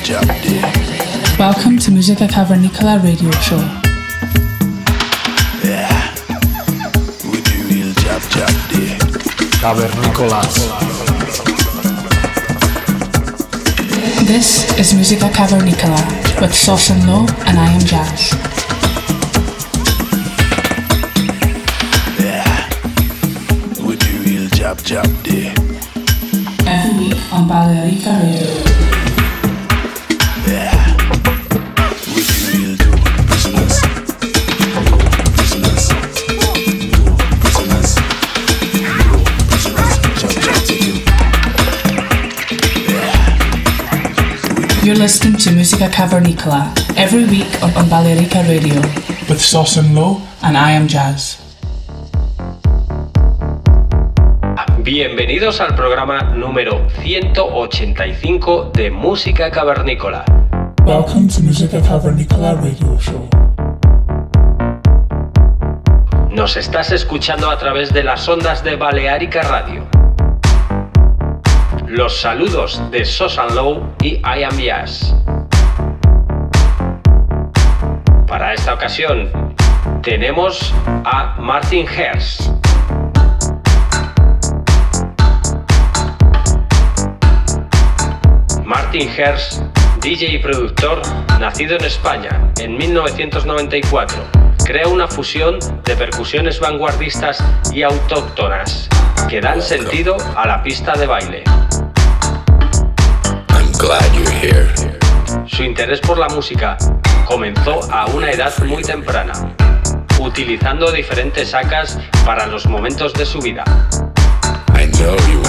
jab jab day. Welcome to Musica Cavernicola radio show. Yeah, we do real jab jab day. Cavernícolas. This is Musica Cavernicola with Sauce and Low and I am Jazz. We do real jab jab day. Every week on Balearica Radio. Musica Cavernicola every week on, Balearica Radio with Sauce and Low and I am Jazz. Bienvenidos al programa número 185 de Música Cavernícola. Welcome to Musica Cavernicola radio show. Nos estás escuchando a través de las ondas de Balearica Radio. Los saludos de Sosan Low y I Am Jazz. Tenemos a Martin Hers. Martin Hers, DJ y productor, nacido en España en 1994, crea una fusión de percusiones vanguardistas y autóctonas que dan sentido a la pista de baile. Su interés por la música comenzó a una edad muy temprana, utilizando diferentes sacas para los momentos de su vida.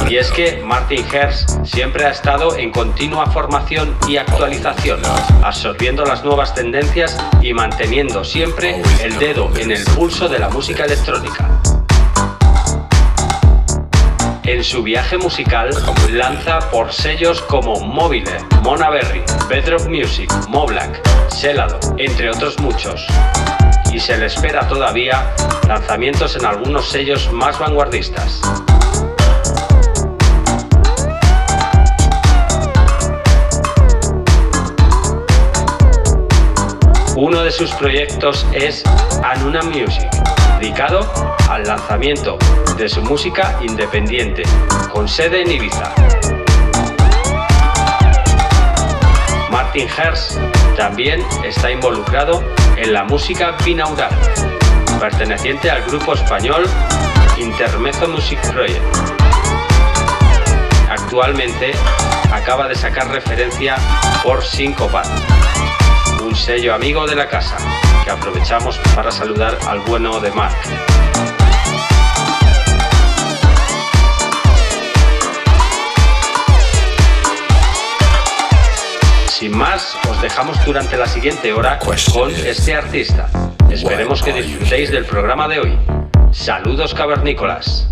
Y es que Martin Hers siempre ha estado en continua formación y actualización, absorbiendo las nuevas tendencias y manteniendo siempre el dedo en el pulso de la música electrónica. En su viaje musical lanza por sellos como Mobile, Mona Berry, Bedrock Music, Moblack, Celado, entre otros muchos. Y se le espera todavía lanzamientos en algunos sellos más vanguardistas. Uno de sus proyectos es Anuna Music, dedicado al lanzamiento de su música independiente, con sede en Ibiza. Martin Hers también está involucrado en la música binaural, perteneciente al grupo español Intermezzo Music Project. Actualmente acaba de sacar referencia por Syncopat un sello amigo de la casa, que aprovechamos para saludar al bueno de Mark. Sin más, os dejamos durante la siguiente hora con este artista. Esperemos que disfrutéis del programa de hoy. Saludos cavernícolas.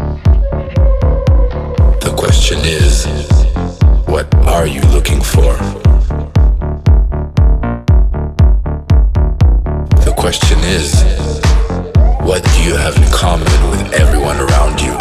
The question is, what are you looking for? The question is, what do you have in common with everyone around you?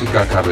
Música cavernícola.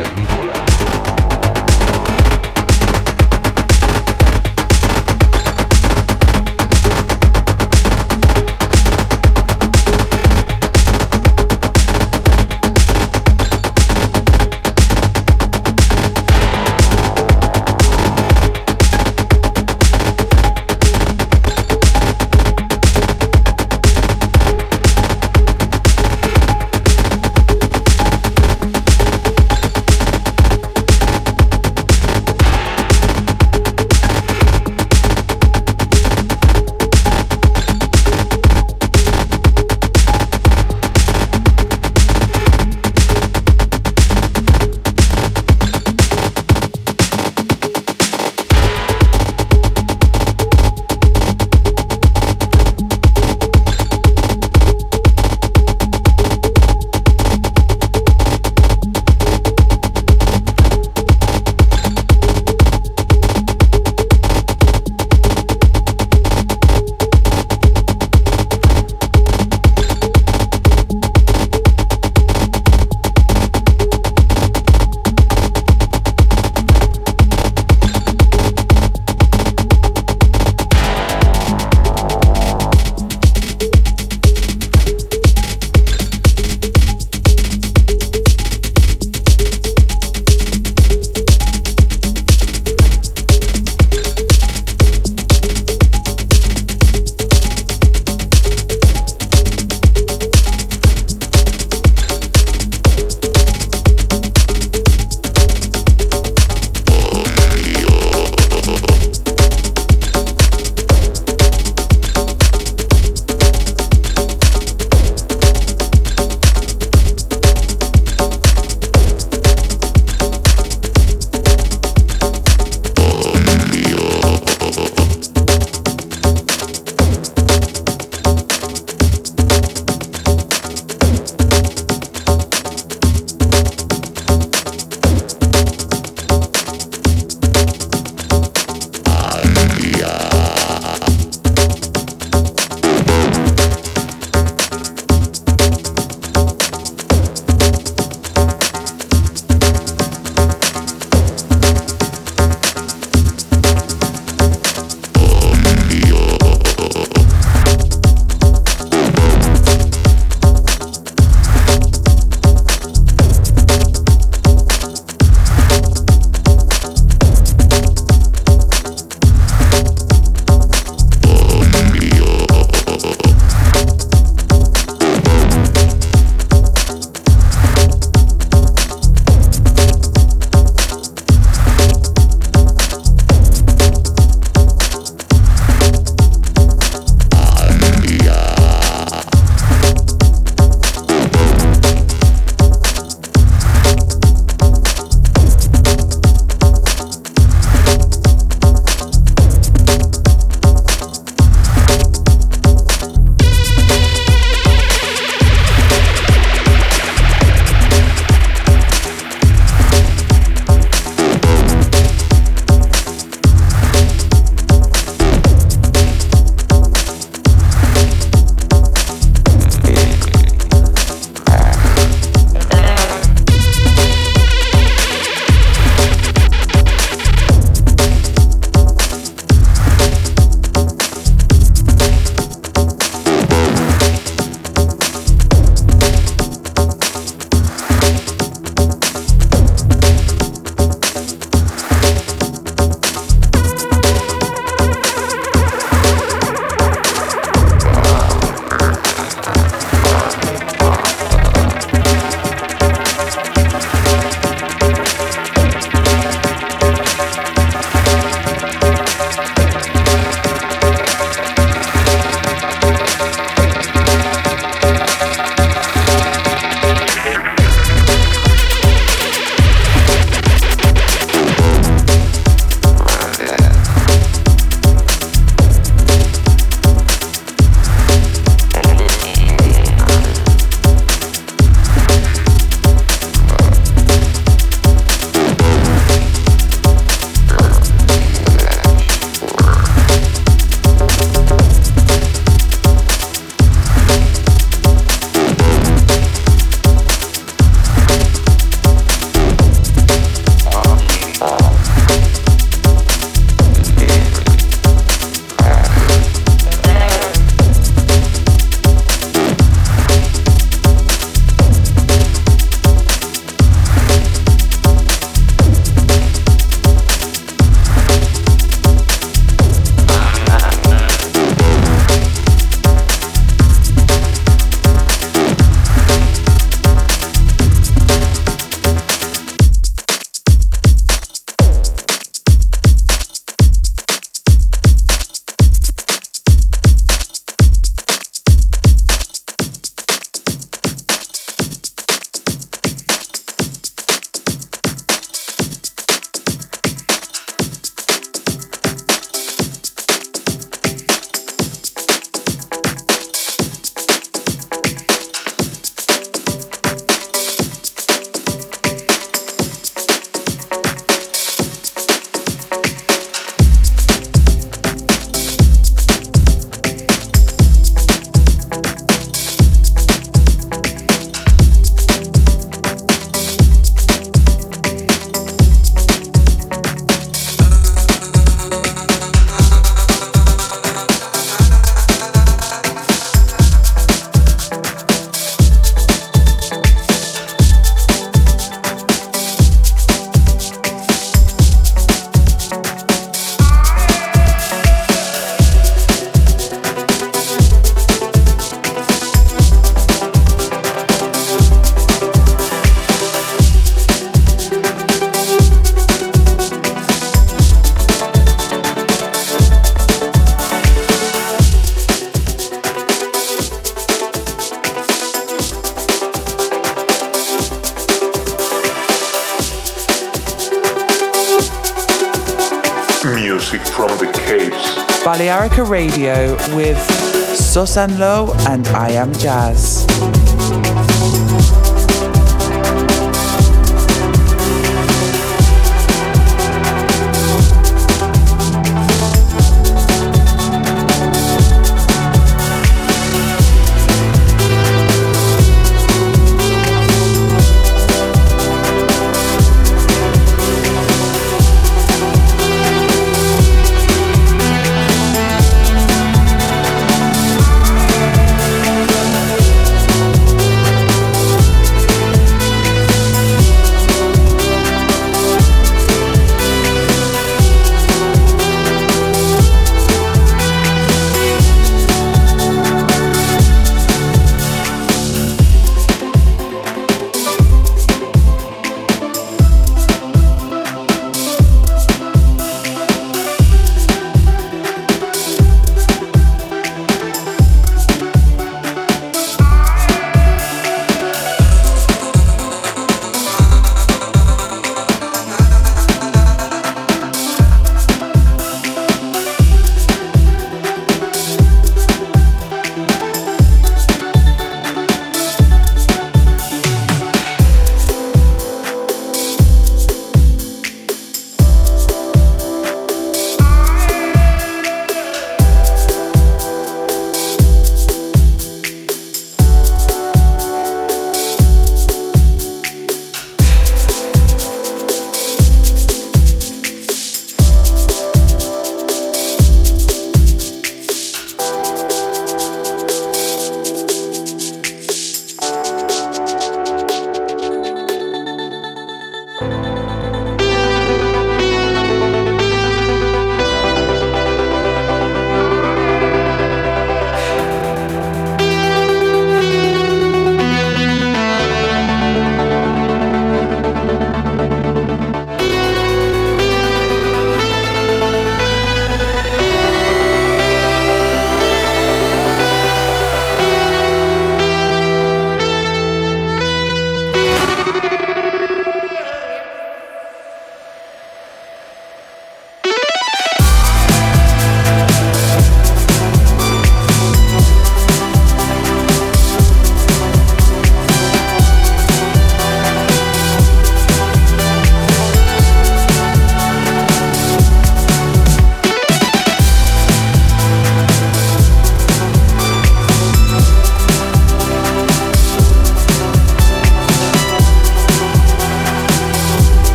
And I Am Jazz.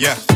Yeah.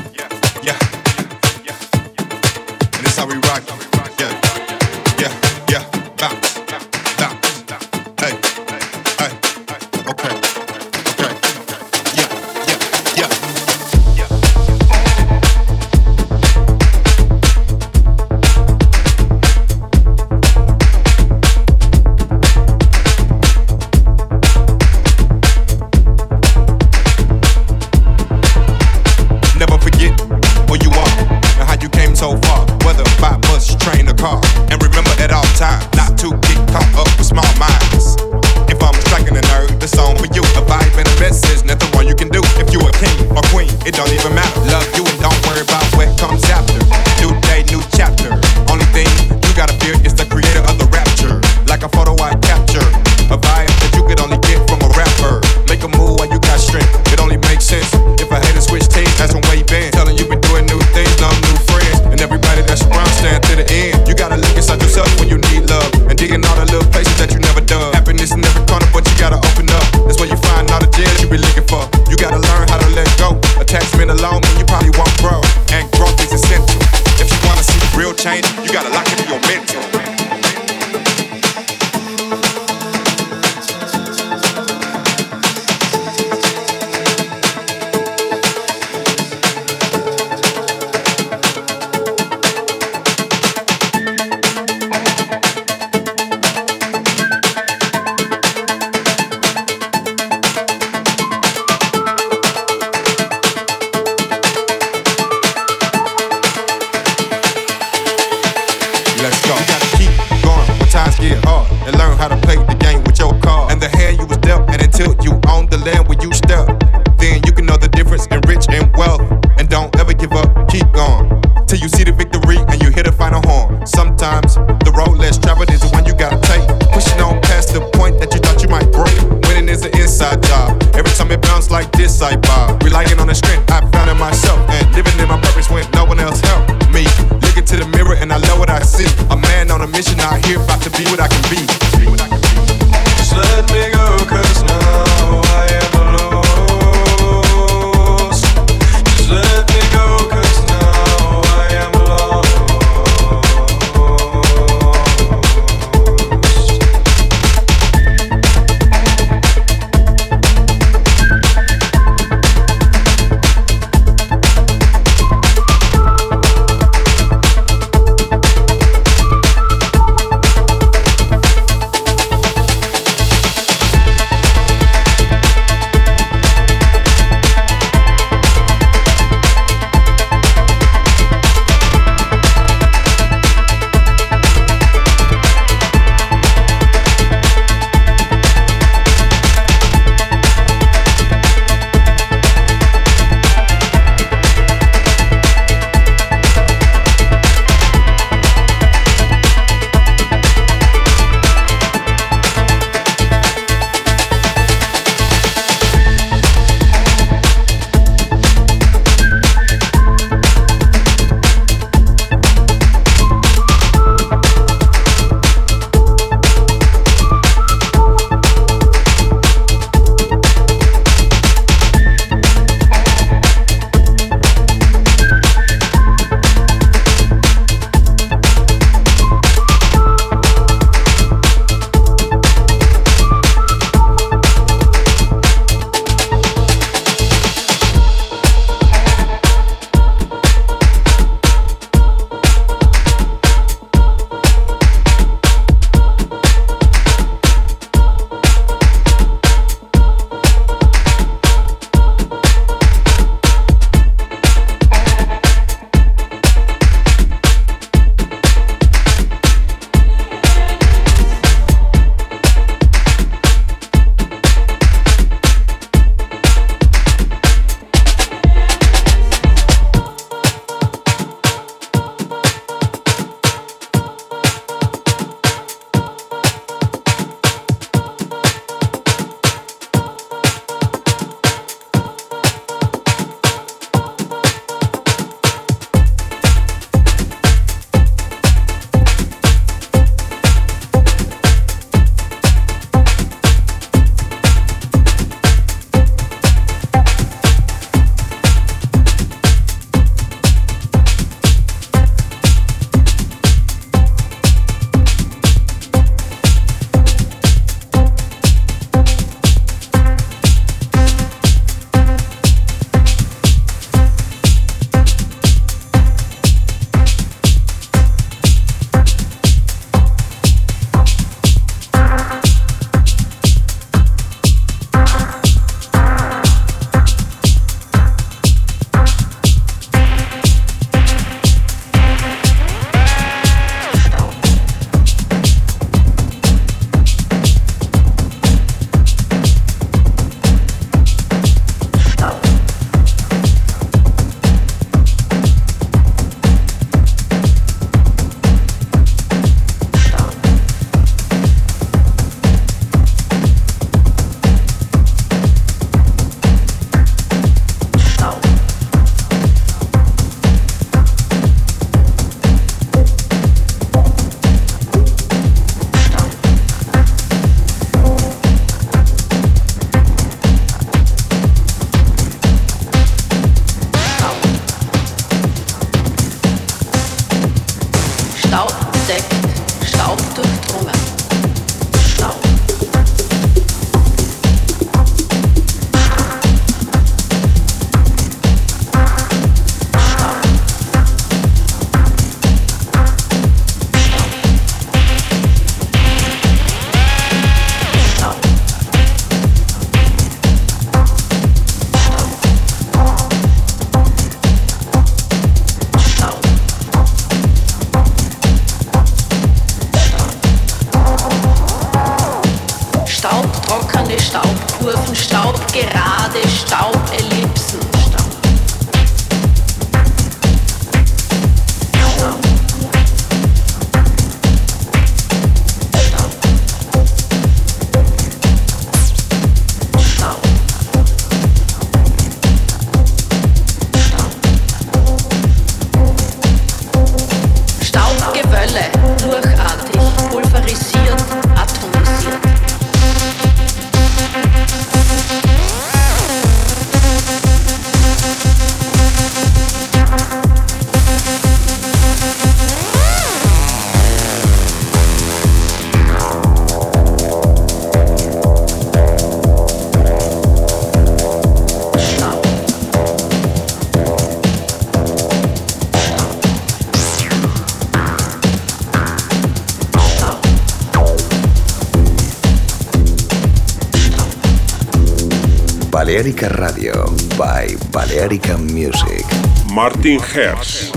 Balearica Music. Martin Herz.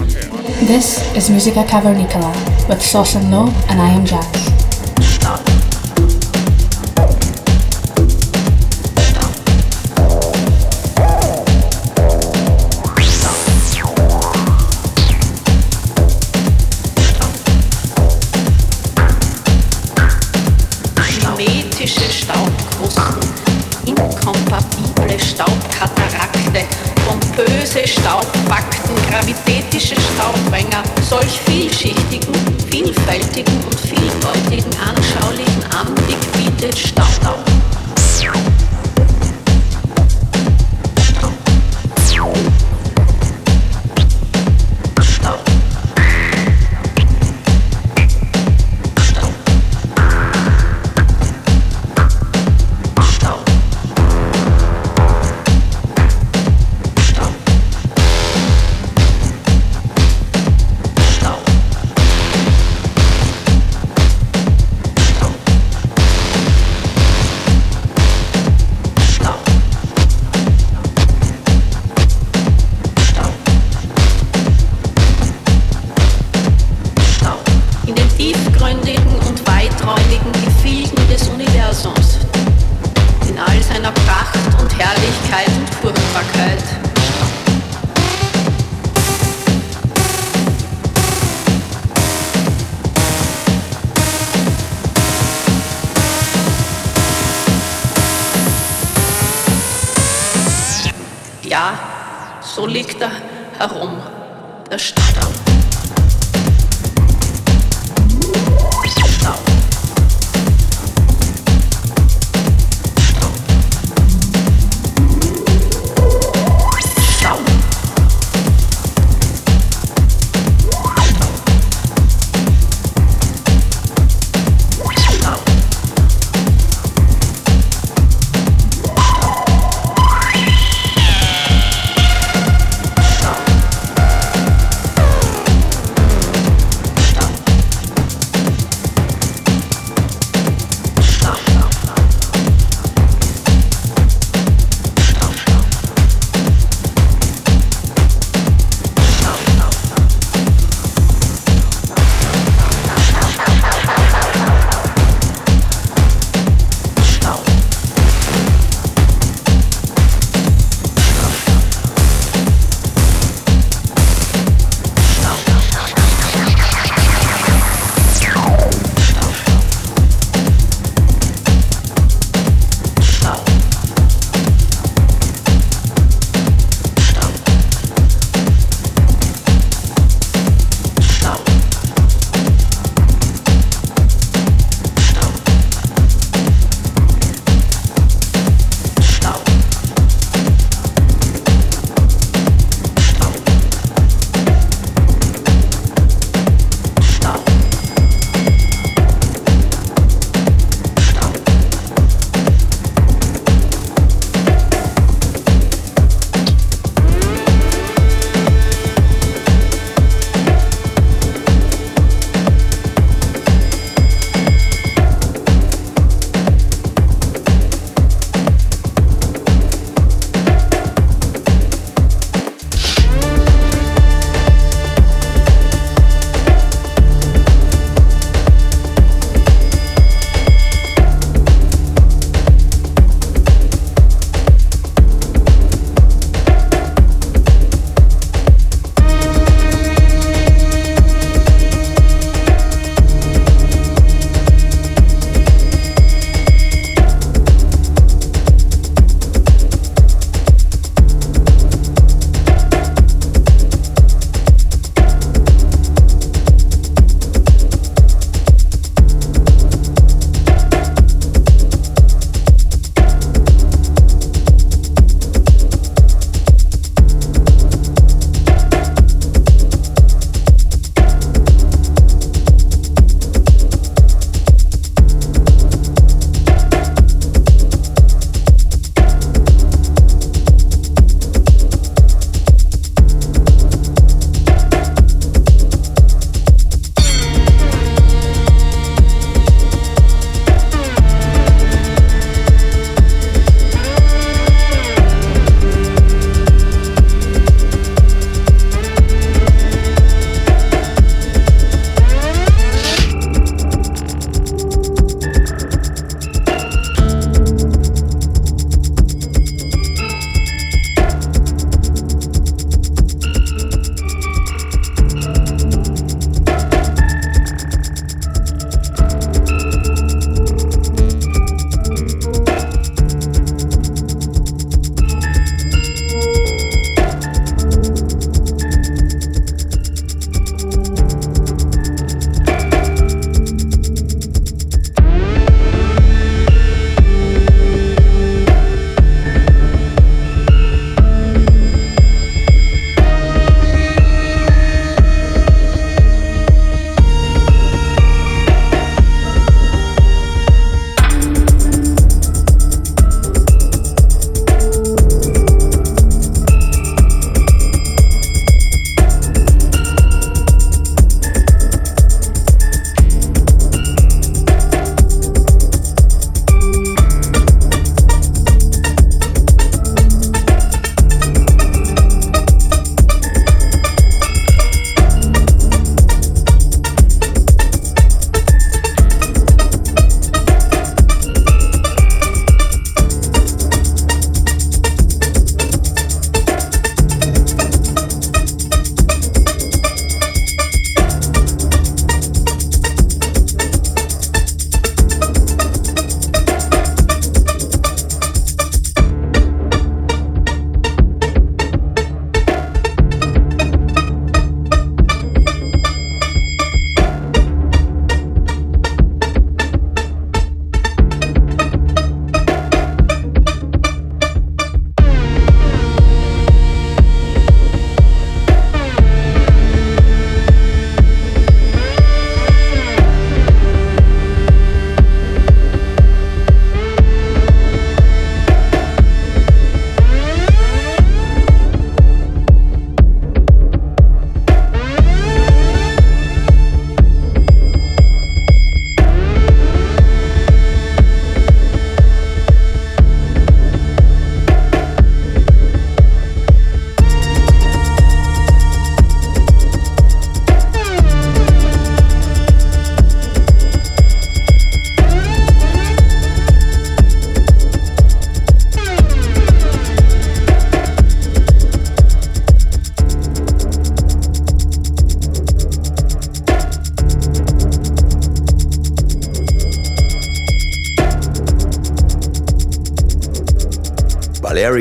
This is Musica Cavernicola with Sauce and Low, and I am Jazz.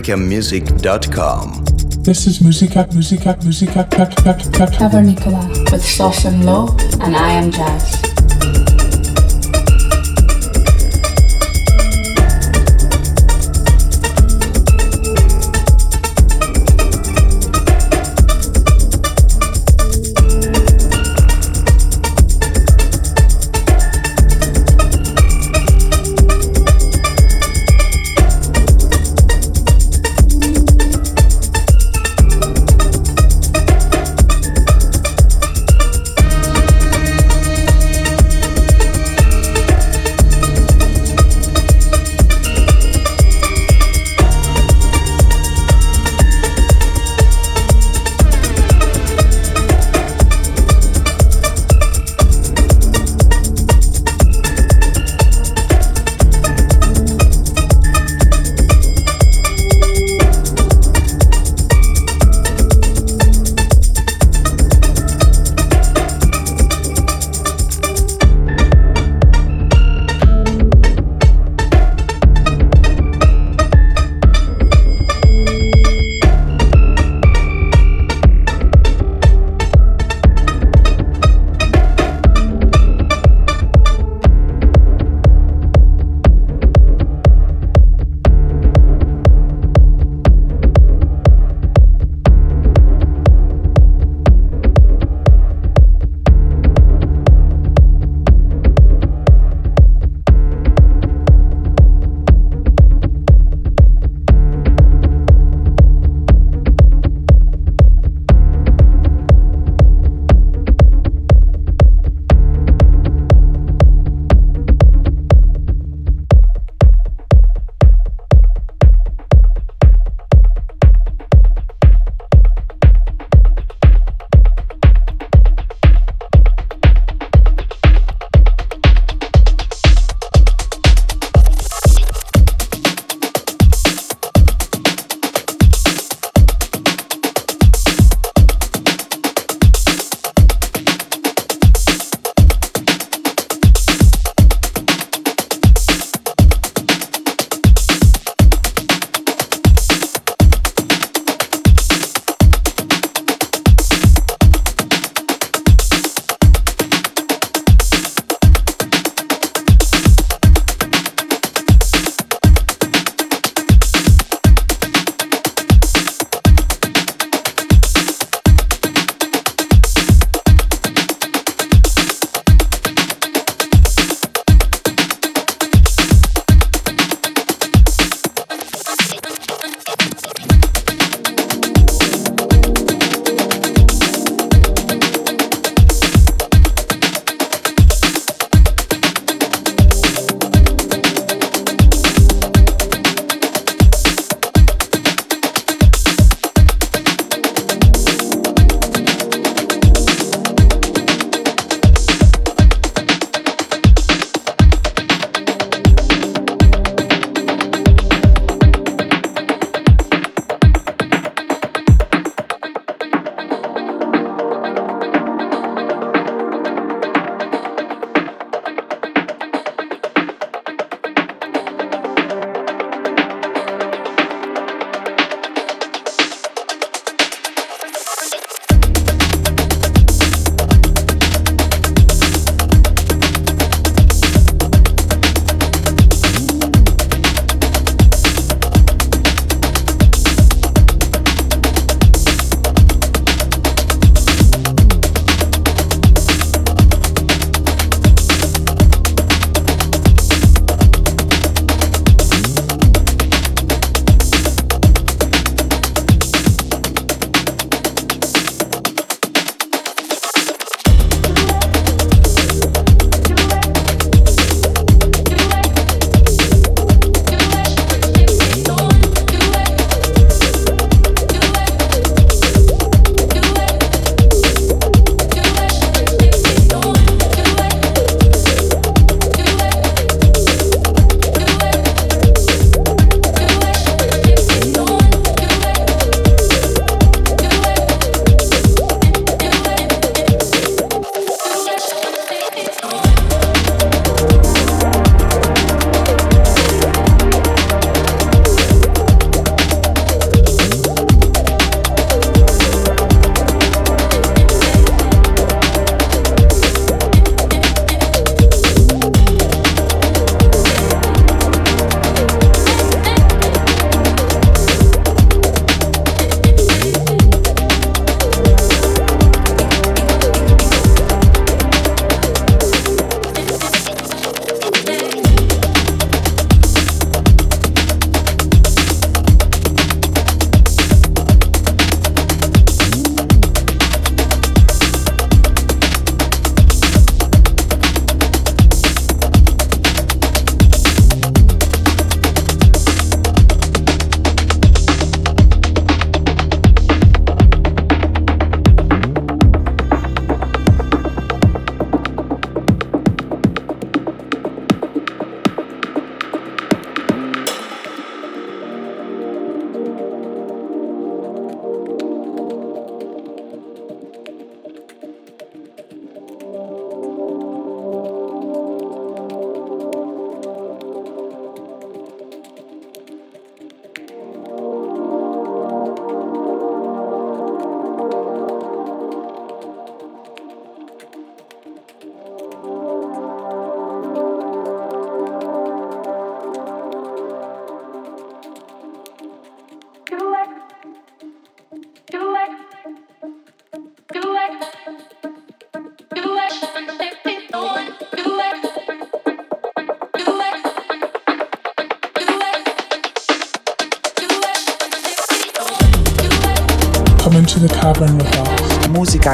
BalearicanMusic.com. This is Musica, Musica, Musica, Cavernicola with Sauce and Low, and I am Jazz.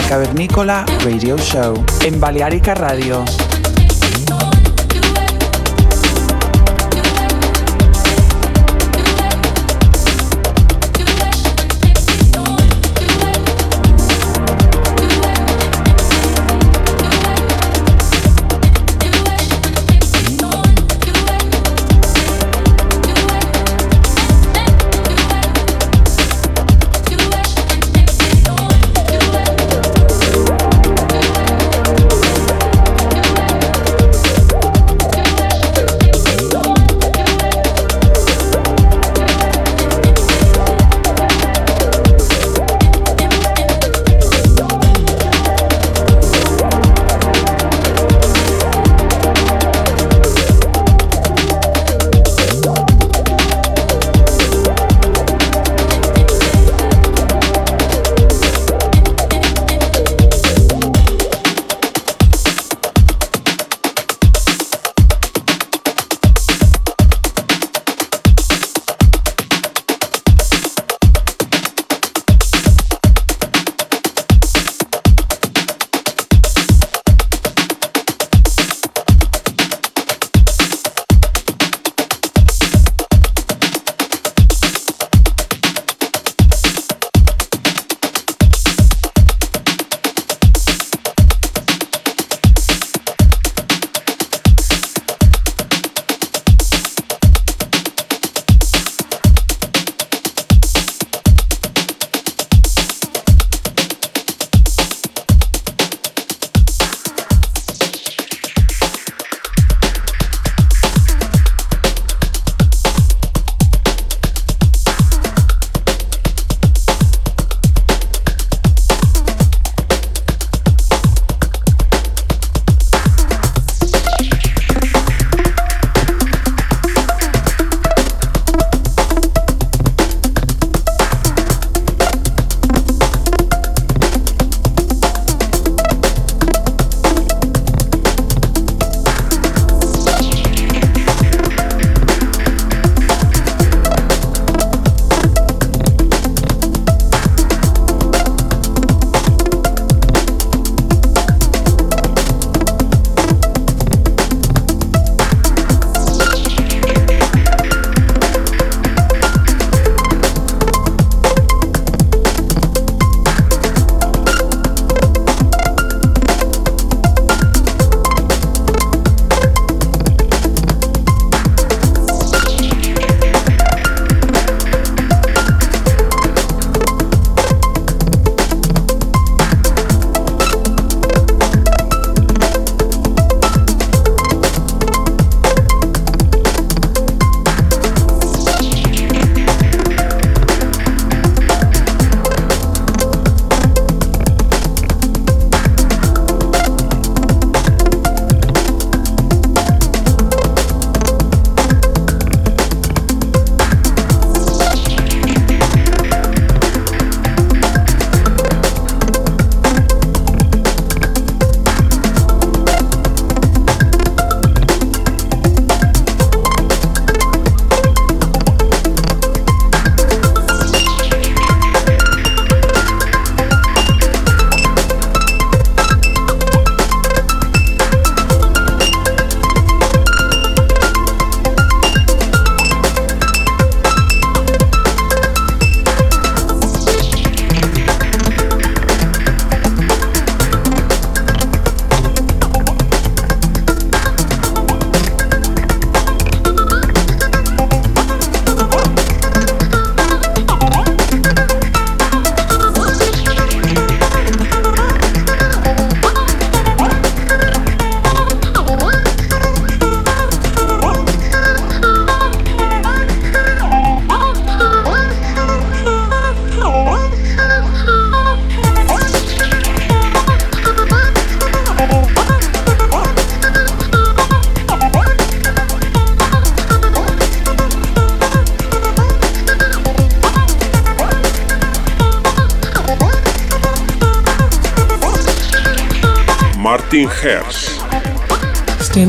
Cavernícola Radio Show en Balearica Radio.